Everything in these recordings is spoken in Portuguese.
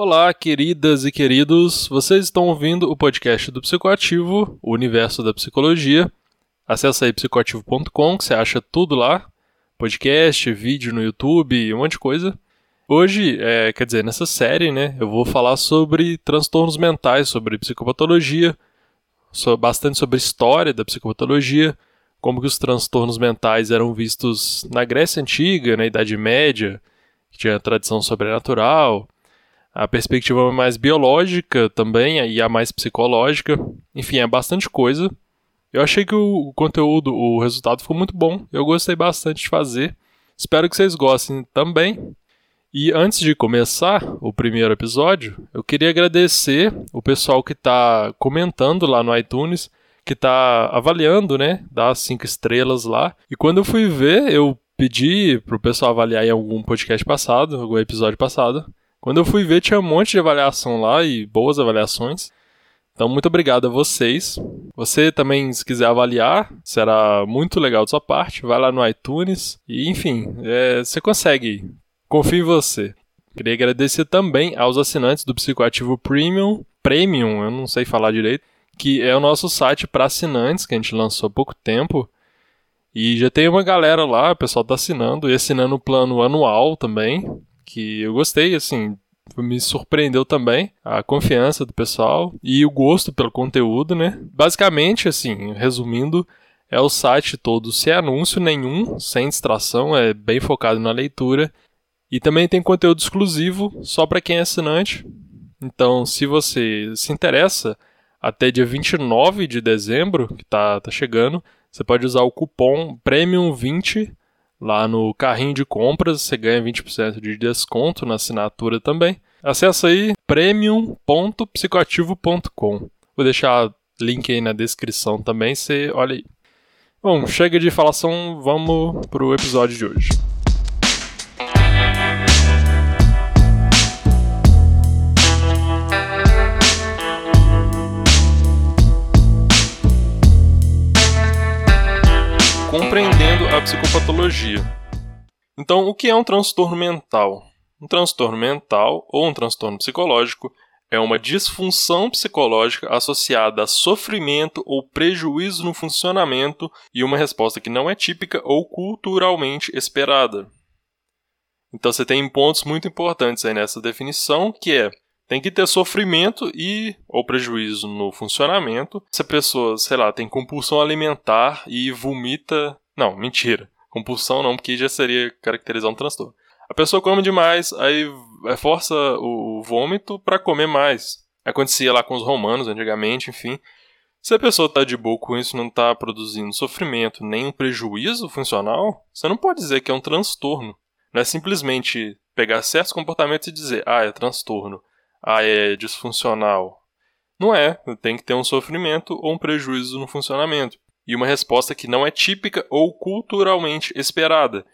Olá, queridas e queridos. Vocês estão ouvindo o podcast do Psicoativo, o universo da psicologia. Acesse aí psicoativo.com, que você acha tudo lá. Podcast, vídeo no YouTube, um monte de coisa. Hoje, é, quer dizer, nessa série, né, eu vou falar sobre transtornos mentais, sobre psicopatologia, bastante sobre a história da psicopatologia, como que os transtornos mentais eram vistos na Grécia Antiga, na Idade Média, que tinha tradição sobrenatural, a perspectiva mais biológica também e a mais psicológica. Enfim, é bastante coisa. Eu achei que o conteúdo, o resultado ficou muito bom. Eu gostei bastante de fazer. Espero que vocês gostem também. E antes de começar o primeiro episódio, eu queria agradecer o pessoal que está comentando lá no iTunes, que está avaliando, né? Dá cinco estrelas lá. E quando eu fui ver, eu pedi para o pessoal avaliar em algum podcast passado, algum episódio passado. Quando eu fui ver, tinha um monte de avaliação lá e boas avaliações. Então, muito obrigado a vocês. Você também, se quiser avaliar, será muito legal de sua parte. Vai lá no iTunes e, enfim, é, você consegue. Confio em você. Queria agradecer também aos assinantes do Psicoativo Premium, Premium, eu não sei falar direito, que é o nosso site para assinantes que a gente lançou há pouco tempo. E já tem uma galera lá, o pessoal tá assinando e assinando o plano anual também que eu gostei, assim, me surpreendeu também a confiança do pessoal e o gosto pelo conteúdo, né? Basicamente, assim, resumindo, é o site todo sem anúncio nenhum, sem distração, é bem focado na leitura e também tem conteúdo exclusivo só para quem é assinante. Então, se você se interessa, até dia 29 de dezembro, que tá, tá chegando, você pode usar o cupom Premium20 Lá no carrinho de compras você ganha 20% de desconto na assinatura também. Acesse aí premium.psicoativo.com. Vou deixar link aí na descrição também, você olha aí. Bom, chega de falação, vamos pro episódio de hoje. Psicopatologia. Então, o que é um transtorno mental? Um transtorno mental ou um transtorno psicológico é uma disfunção psicológica associada a sofrimento ou prejuízo no funcionamento e uma resposta que não é típica ou culturalmente esperada. Então você tem pontos muito importantes aí nessa definição, que é tem que ter sofrimento e ou prejuízo no funcionamento. Se a pessoa, sei lá, tem compulsão alimentar e vomita. Não, mentira. Compulsão não, porque já seria caracterizar um transtorno. A pessoa come demais, aí força o vômito para comer mais. Acontecia lá com os romanos antigamente, enfim. Se a pessoa está de boa com isso, não está produzindo sofrimento nem um prejuízo funcional, você não pode dizer que é um transtorno. Não é simplesmente pegar certos comportamentos e dizer, ah, é transtorno ah, é disfuncional. Não é, tem que ter um sofrimento ou um prejuízo no funcionamento. E uma resposta que não é típica ou culturalmente esperada.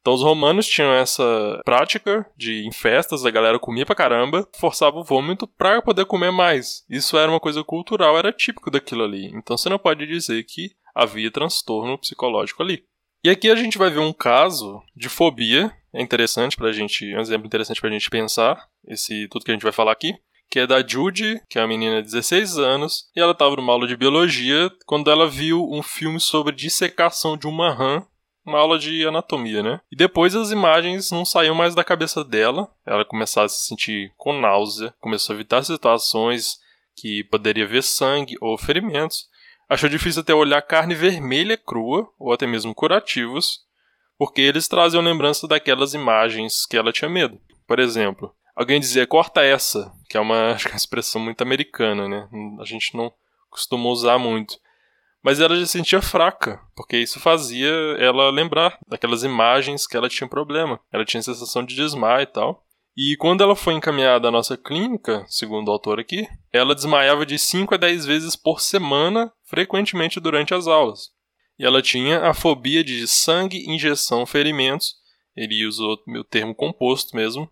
Então os romanos tinham essa prática de em festas a galera comia pra caramba, forçava o vômito para poder comer mais. Isso era uma coisa cultural, era típico daquilo ali. Então você não pode dizer que havia transtorno psicológico ali. E aqui a gente vai ver um caso de fobia, é interessante pra gente, é um exemplo interessante pra gente pensar, esse tudo que a gente vai falar aqui, que é da Judy, que é uma menina de 16 anos, e ela estava numa aula de biologia quando ela viu um filme sobre dissecação de uma rã, uma aula de anatomia, né? E depois as imagens não saíam mais da cabeça dela, ela começava a se sentir com náusea, começou a evitar situações que poderia ver sangue ou ferimentos, achou difícil até olhar carne vermelha crua, ou até mesmo curativos, porque eles traziam lembrança daquelas imagens que ela tinha medo. Por exemplo, alguém dizia corta essa, que é uma, é uma expressão muito americana, né? A gente não costuma usar muito. Mas ela já se sentia fraca, porque isso fazia ela lembrar daquelas imagens que ela tinha problema. Ela tinha sensação de desmaio e tal. E quando ela foi encaminhada à nossa clínica, segundo o autor aqui, ela desmaiava de 5 a 10 vezes por semana, frequentemente durante as aulas. E ela tinha a fobia de sangue, injeção, ferimentos. Ele usou o termo composto mesmo,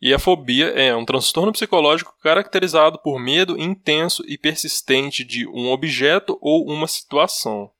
e a fobia é um transtorno psicológico caracterizado por medo intenso e persistente de um objeto ou uma situação.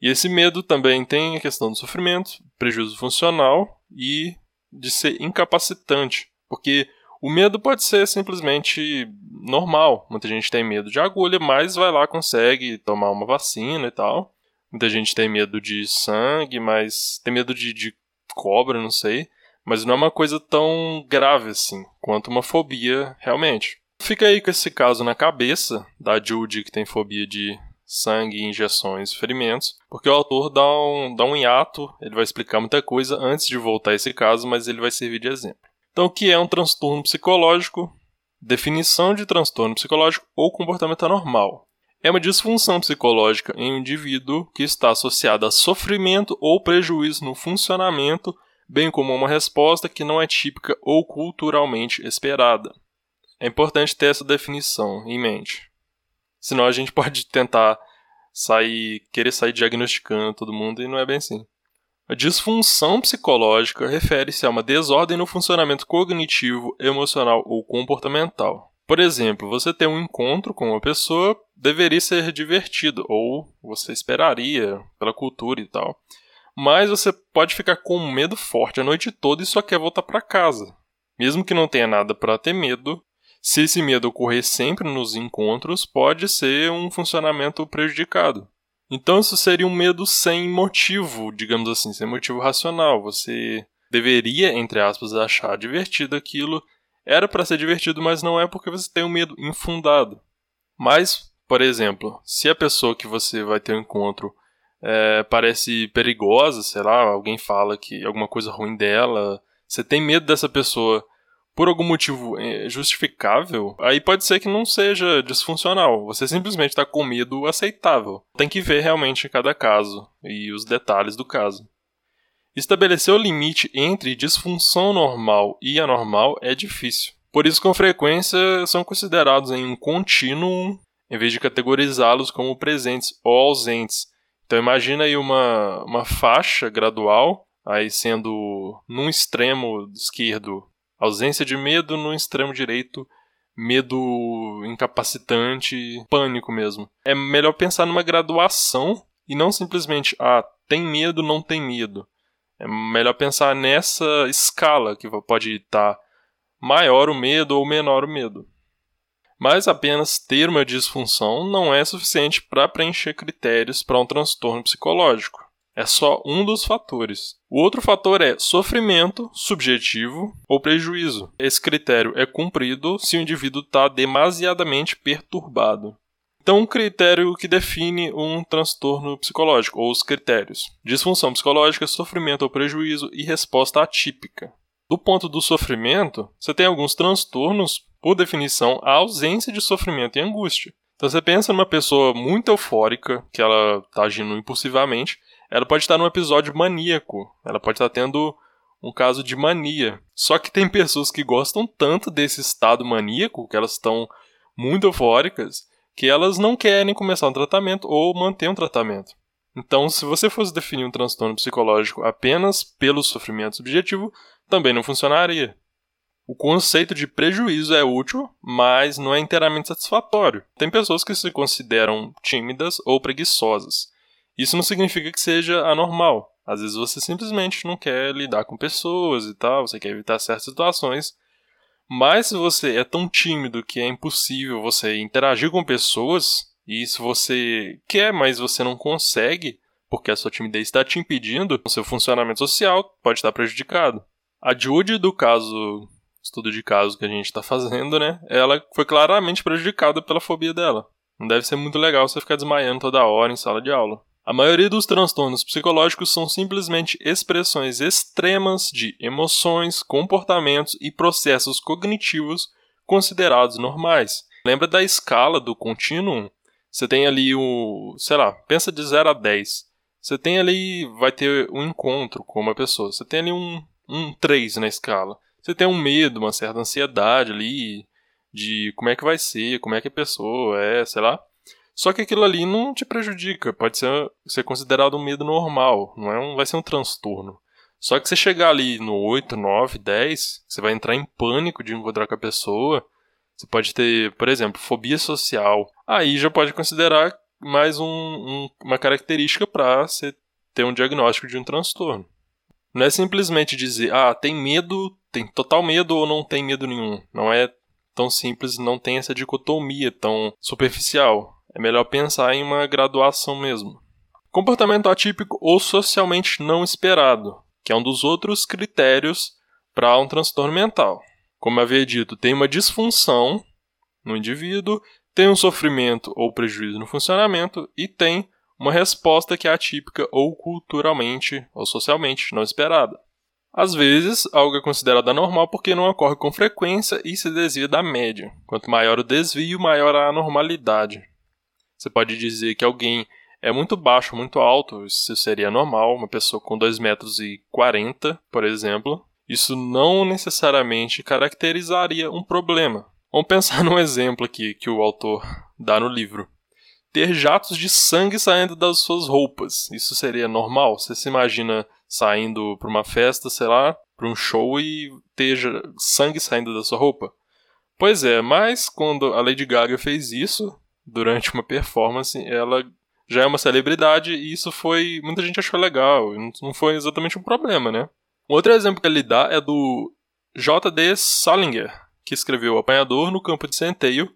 E esse medo também tem a questão do sofrimento, prejuízo funcional e de ser incapacitante, porque O medo pode ser simplesmente normal. Muita gente tem medo de agulha, mas vai lá, consegue tomar uma vacina e tal. Muita gente tem medo de sangue, mas tem medo de, de cobra, não sei. Mas não é uma coisa tão grave assim, quanto uma fobia realmente. Fica aí com esse caso na cabeça da Judy, que tem fobia de sangue, injeções, ferimentos, porque o autor dá um, dá um hiato, ele vai explicar muita coisa antes de voltar a esse caso, mas ele vai servir de exemplo. Então, o que é um transtorno psicológico? Definição de transtorno psicológico ou comportamento anormal. É uma disfunção psicológica em um indivíduo que está associada a sofrimento ou prejuízo no funcionamento, bem como uma resposta que não é típica ou culturalmente esperada. É importante ter essa definição em mente. Senão a gente pode tentar sair, querer sair diagnosticando todo mundo e não é bem assim. A disfunção psicológica refere-se a uma desordem no funcionamento cognitivo, emocional ou comportamental. Por exemplo, você tem um encontro com uma pessoa, deveria ser divertido, ou você esperaria pela cultura e tal. Mas você pode ficar com um medo forte a noite toda e só quer voltar para casa. Mesmo que não tenha nada para ter medo, se esse medo ocorrer sempre nos encontros, pode ser um funcionamento prejudicado. Então isso seria um medo sem motivo, digamos assim, sem motivo racional. Você deveria, entre aspas, achar divertido aquilo. Era para ser divertido, mas não é porque você tem um medo infundado. Mas, por exemplo, se a pessoa que você vai ter um encontro é, parece perigosa, sei lá, alguém fala que alguma coisa ruim dela, você tem medo dessa pessoa por algum motivo é, justificável, aí pode ser que não seja disfuncional. Você simplesmente está com medo aceitável. Tem que ver realmente cada caso e os detalhes do caso. Estabelecer o limite entre disfunção normal e anormal é difícil. Por isso, com frequência, são considerados em um contínuo, em vez de categorizá-los como presentes ou ausentes. Então, imagina aí uma, uma faixa gradual, aí sendo num extremo esquerdo ausência de medo no extremo direito, medo incapacitante, pânico mesmo. É melhor pensar numa graduação e não simplesmente, ah, tem medo, não tem medo. É melhor pensar nessa escala que pode estar maior o medo ou menor o medo. Mas apenas ter uma disfunção não é suficiente para preencher critérios para um transtorno psicológico. É só um dos fatores. O outro fator é sofrimento subjetivo ou prejuízo. Esse critério é cumprido se o indivíduo está demasiadamente perturbado. Então, um critério que define um transtorno psicológico, ou os critérios: disfunção psicológica, sofrimento ou prejuízo e resposta atípica. Do ponto do sofrimento, você tem alguns transtornos, por definição, a ausência de sofrimento e angústia. Então, você pensa numa pessoa muito eufórica, que ela está agindo impulsivamente, ela pode estar num episódio maníaco. Ela pode estar tendo um caso de mania. Só que tem pessoas que gostam tanto desse estado maníaco, que elas estão muito eufóricas, que elas não querem começar um tratamento ou manter um tratamento. Então, se você fosse definir um transtorno psicológico apenas pelo sofrimento subjetivo, também não funcionaria. O conceito de prejuízo é útil, mas não é inteiramente satisfatório. Tem pessoas que se consideram tímidas ou preguiçosas. Isso não significa que seja anormal. Às vezes você simplesmente não quer lidar com pessoas e tal, você quer evitar certas situações. Mas se você é tão tímido que é impossível você interagir com pessoas, e se você quer, mas você não consegue, porque a sua timidez está te impedindo, o seu funcionamento social pode estar prejudicado. A Judy, do caso, estudo de caso que a gente está fazendo, né? Ela foi claramente prejudicada pela fobia dela. Não deve ser muito legal você ficar desmaiando toda hora em sala de aula. A maioria dos transtornos psicológicos são simplesmente expressões extremas de emoções, comportamentos e processos cognitivos considerados normais. Lembra da escala do contínuo? Você tem ali o, sei lá, pensa de 0 a 10. Você tem ali, vai ter um encontro com uma pessoa. Você tem ali um, um 3 na escala. Você tem um medo, uma certa ansiedade ali de como é que vai ser, como é que a pessoa é, sei lá. Só que aquilo ali não te prejudica, pode ser, ser considerado um medo normal, não é um, vai ser um transtorno. Só que você chegar ali no 8, 9, 10, você vai entrar em pânico de encontrar com a pessoa. Você pode ter, por exemplo, fobia social. Aí já pode considerar mais um, um, uma característica para você ter um diagnóstico de um transtorno. Não é simplesmente dizer, ah, tem medo, tem total medo ou não tem medo nenhum. Não é tão simples, não tem essa dicotomia tão superficial. É melhor pensar em uma graduação mesmo. Comportamento atípico ou socialmente não esperado, que é um dos outros critérios para um transtorno mental. Como havia dito, tem uma disfunção no indivíduo, tem um sofrimento ou prejuízo no funcionamento e tem uma resposta que é atípica ou culturalmente ou socialmente não esperada. Às vezes, algo é considerado anormal porque não ocorre com frequência e se desvia da média. Quanto maior o desvio, maior a anormalidade. Você pode dizer que alguém é muito baixo, muito alto, isso seria normal, uma pessoa com 2 metros e 40, por exemplo. Isso não necessariamente caracterizaria um problema. Vamos pensar num exemplo aqui que o autor dá no livro. Ter jatos de sangue saindo das suas roupas. Isso seria normal? Você se imagina saindo para uma festa, sei lá, para um show e ter sangue saindo da sua roupa? Pois é, mas quando a Lady Gaga fez isso durante uma performance, ela já é uma celebridade e isso foi. Muita gente achou legal, não foi exatamente um problema, né? Outro exemplo que ele dá é do J.D. Salinger, que escreveu Apanhador no Campo de Centeio,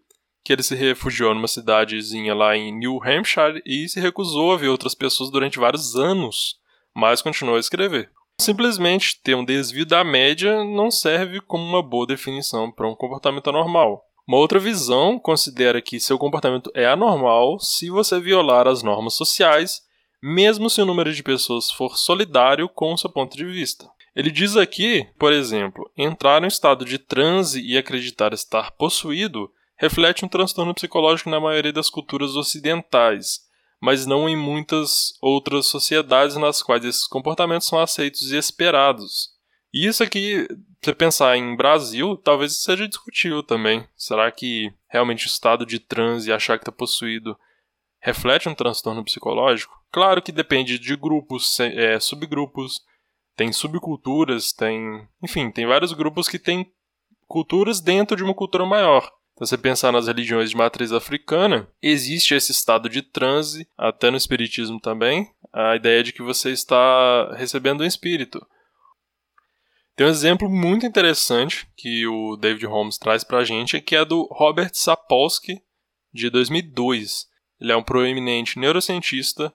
que ele se refugiou numa cidadezinha lá em New Hampshire e se recusou a ver outras pessoas durante vários anos mas continuou a escrever. Simplesmente ter um desvio da média não serve como uma boa definição para um comportamento anormal. Uma outra visão considera que seu comportamento é anormal se você violar as normas sociais, mesmo se o número de pessoas for solidário com o seu ponto de vista. Ele diz aqui, por exemplo, entrar em estado de transe e acreditar estar possuído reflete um transtorno psicológico na maioria das culturas ocidentais, mas não em muitas outras sociedades nas quais esses comportamentos são aceitos e esperados. E isso aqui, se você pensar em Brasil, talvez seja discutível também. Será que realmente o estado de transe e achar que está possuído reflete um transtorno psicológico? Claro que depende de grupos, é, subgrupos, tem subculturas, tem. Enfim, tem vários grupos que têm culturas dentro de uma cultura maior. Então, você pensar nas religiões de matriz africana, existe esse estado de transe, até no espiritismo também, a ideia de que você está recebendo um espírito. Tem um exemplo muito interessante que o David Holmes traz para a gente, que é do Robert Sapolsky, de 2002. Ele é um proeminente neurocientista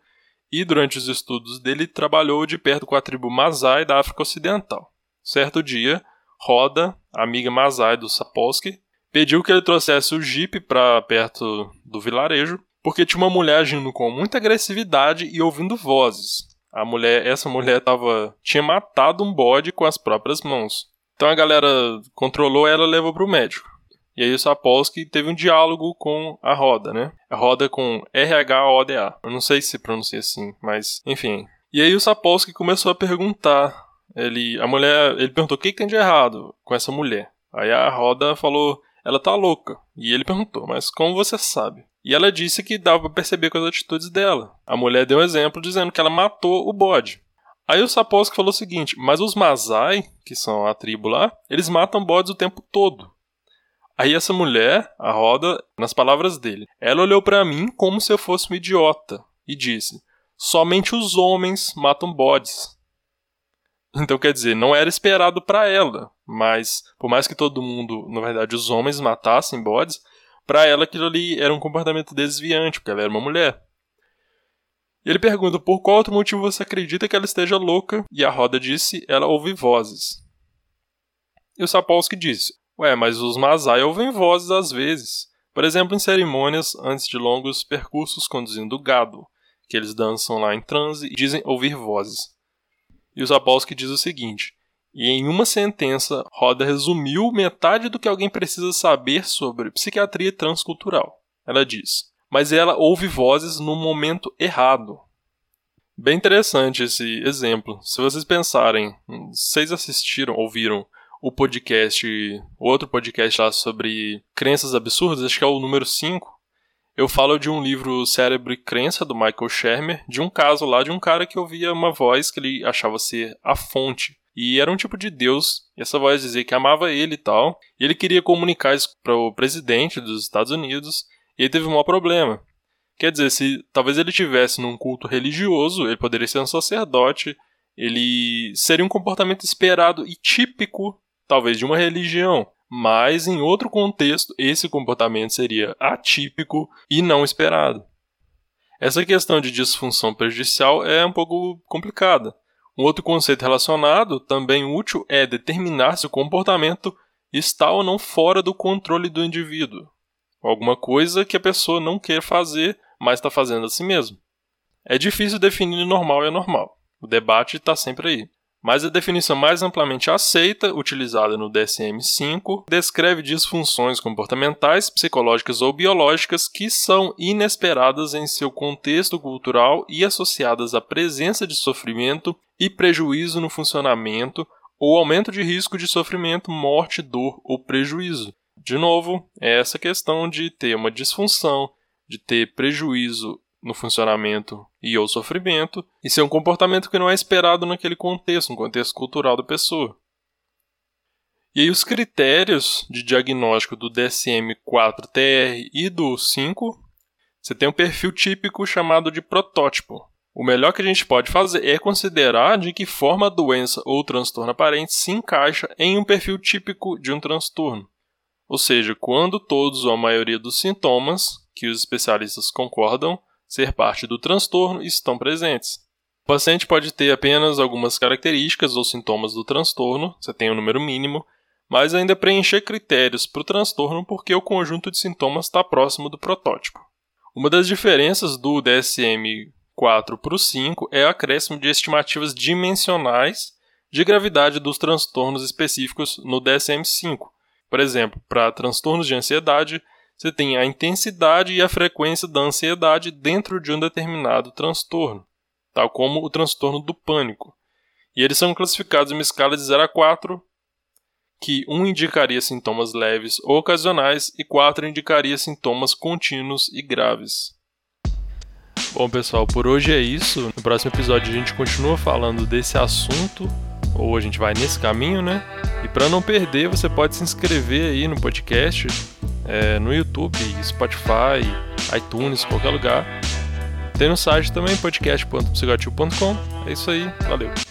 e, durante os estudos dele, trabalhou de perto com a tribo Masai da África Ocidental. Certo dia, Roda, amiga Masai do Sapolsky, pediu que ele trouxesse o Jeep para perto do vilarejo, porque tinha uma mulher agindo com muita agressividade e ouvindo vozes. A mulher, essa mulher tava, tinha matado um bode com as próprias mãos. Então a galera controlou ela e levou pro médico. E aí o Sapolsky teve um diálogo com a Roda, né? A Roda com R-H-O-D-A. Eu não sei se pronuncia assim, mas enfim. E aí o Sapolsky começou a perguntar. Ele, a mulher, ele perguntou o que, que tem de errado com essa mulher. Aí a Roda falou ela tá louca. E ele perguntou, mas como você sabe? E ela disse que dava para perceber com as atitudes dela. A mulher deu um exemplo dizendo que ela matou o bode. Aí o Sapolsky falou o seguinte: Mas os Masai, que são a tribo lá, eles matam bodes o tempo todo. Aí essa mulher, a roda, nas palavras dele, ela olhou para mim como se eu fosse um idiota e disse: Somente os homens matam bodes. Então, quer dizer, não era esperado para ela, mas por mais que todo mundo, na verdade, os homens matassem bodes, para ela aquilo ali era um comportamento desviante, porque ela era uma mulher. E ele pergunta por qual outro motivo você acredita que ela esteja louca, e a roda disse: ela ouve vozes. E o Sapolsky disse: Ué, mas os Masai ouvem vozes às vezes. Por exemplo, em cerimônias antes de longos percursos conduzindo gado, que eles dançam lá em transe e dizem ouvir vozes. E o Sapolsky diz o seguinte: e em uma sentença, Roda resumiu metade do que alguém precisa saber sobre psiquiatria transcultural. Ela diz: Mas ela ouve vozes no momento errado. Bem interessante esse exemplo. Se vocês pensarem, vocês assistiram, ouviram o podcast, outro podcast lá sobre crenças absurdas, acho que é o número 5. Eu falo de um livro Cérebro e Crença, do Michael Shermer, de um caso lá de um cara que ouvia uma voz que ele achava ser a fonte. E era um tipo de Deus, e essa voz dizia que amava ele e tal. E ele queria comunicar isso para o presidente dos Estados Unidos, e ele teve um maior problema. Quer dizer, se talvez ele tivesse num culto religioso, ele poderia ser um sacerdote, ele seria um comportamento esperado e típico, talvez, de uma religião, mas em outro contexto, esse comportamento seria atípico e não esperado. Essa questão de disfunção prejudicial é um pouco complicada. Um outro conceito relacionado, também útil, é determinar se o comportamento está ou não fora do controle do indivíduo. Alguma coisa que a pessoa não quer fazer, mas está fazendo a si mesmo. É difícil definir normal e anormal. O debate está sempre aí. Mas a definição mais amplamente aceita, utilizada no DSM-5, descreve disfunções comportamentais, psicológicas ou biológicas que são inesperadas em seu contexto cultural e associadas à presença de sofrimento e prejuízo no funcionamento ou aumento de risco de sofrimento, morte, dor ou prejuízo. De novo, é essa questão de ter uma disfunção, de ter prejuízo no funcionamento e ou sofrimento, e ser um comportamento que não é esperado naquele contexto, no contexto cultural da pessoa. E aí os critérios de diagnóstico do DSM-4-TR e do 5, você tem um perfil típico chamado de protótipo. O melhor que a gente pode fazer é considerar de que forma a doença ou transtorno aparente se encaixa em um perfil típico de um transtorno. Ou seja, quando todos ou a maioria dos sintomas, que os especialistas concordam, ser parte do transtorno estão presentes. O paciente pode ter apenas algumas características ou sintomas do transtorno, você tem um número mínimo, mas ainda preencher critérios para o transtorno porque o conjunto de sintomas está próximo do protótipo. Uma das diferenças do DSM-4 para o 5 é o acréscimo de estimativas dimensionais de gravidade dos transtornos específicos no DSM-5. Por exemplo, para transtornos de ansiedade, você tem a intensidade e a frequência da ansiedade dentro de um determinado transtorno, tal como o transtorno do pânico. E eles são classificados em uma escala de 0 a 4, que 1 indicaria sintomas leves ou ocasionais e 4 indicaria sintomas contínuos e graves. Bom, pessoal, por hoje é isso. No próximo episódio a gente continua falando desse assunto, ou a gente vai nesse caminho, né? E para não perder, você pode se inscrever aí no podcast é, no YouTube, Spotify, iTunes, qualquer lugar. Tem no site também, podcast.psicoativo.com. É isso aí, valeu.